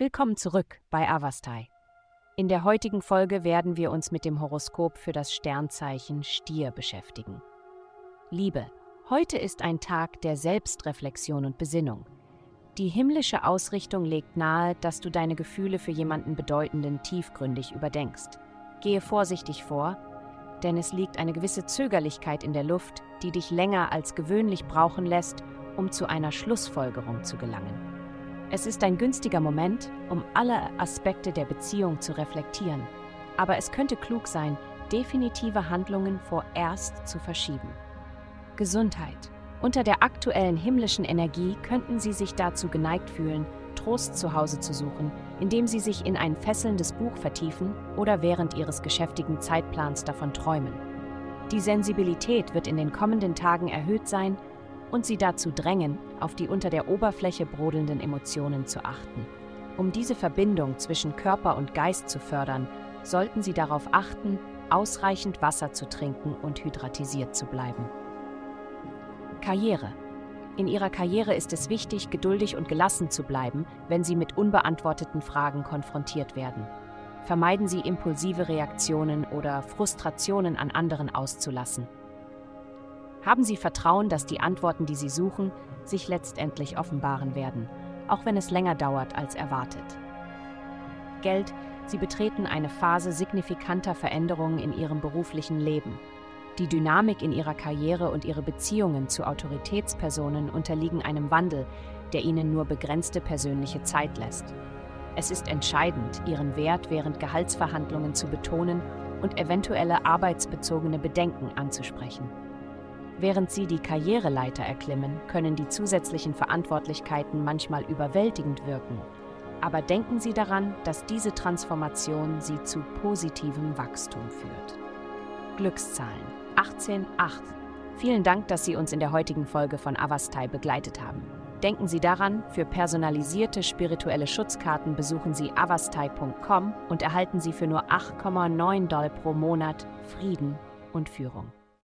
Willkommen zurück bei Avastai. In der heutigen Folge werden wir uns mit dem Horoskop für das Sternzeichen Stier beschäftigen. Liebe, heute ist ein Tag der Selbstreflexion und Besinnung. Die himmlische Ausrichtung legt nahe, dass du deine Gefühle für jemanden Bedeutenden tiefgründig überdenkst. Gehe vorsichtig vor, denn es liegt eine gewisse Zögerlichkeit in der Luft, die dich länger als gewöhnlich brauchen lässt, um zu einer Schlussfolgerung zu gelangen. Es ist ein günstiger Moment, um alle Aspekte der Beziehung zu reflektieren, aber es könnte klug sein, definitive Handlungen vorerst zu verschieben. Gesundheit. Unter der aktuellen himmlischen Energie könnten Sie sich dazu geneigt fühlen, Trost zu Hause zu suchen, indem Sie sich in ein fesselndes Buch vertiefen oder während Ihres geschäftigen Zeitplans davon träumen. Die Sensibilität wird in den kommenden Tagen erhöht sein und sie dazu drängen, auf die unter der Oberfläche brodelnden Emotionen zu achten. Um diese Verbindung zwischen Körper und Geist zu fördern, sollten Sie darauf achten, ausreichend Wasser zu trinken und hydratisiert zu bleiben. Karriere. In Ihrer Karriere ist es wichtig, geduldig und gelassen zu bleiben, wenn Sie mit unbeantworteten Fragen konfrontiert werden. Vermeiden Sie impulsive Reaktionen oder Frustrationen an anderen auszulassen. Haben Sie Vertrauen, dass die Antworten, die Sie suchen, sich letztendlich offenbaren werden, auch wenn es länger dauert als erwartet. Geld, Sie betreten eine Phase signifikanter Veränderungen in Ihrem beruflichen Leben. Die Dynamik in Ihrer Karriere und Ihre Beziehungen zu Autoritätspersonen unterliegen einem Wandel, der Ihnen nur begrenzte persönliche Zeit lässt. Es ist entscheidend, Ihren Wert während Gehaltsverhandlungen zu betonen und eventuelle arbeitsbezogene Bedenken anzusprechen. Während sie die Karriereleiter erklimmen, können die zusätzlichen Verantwortlichkeiten manchmal überwältigend wirken. Aber denken Sie daran, dass diese Transformation Sie zu positivem Wachstum führt. Glückszahlen 188. Vielen Dank, dass Sie uns in der heutigen Folge von Avastai begleitet haben. Denken Sie daran, für personalisierte spirituelle Schutzkarten besuchen Sie avastai.com und erhalten Sie für nur 8,9 Dollar pro Monat Frieden und Führung.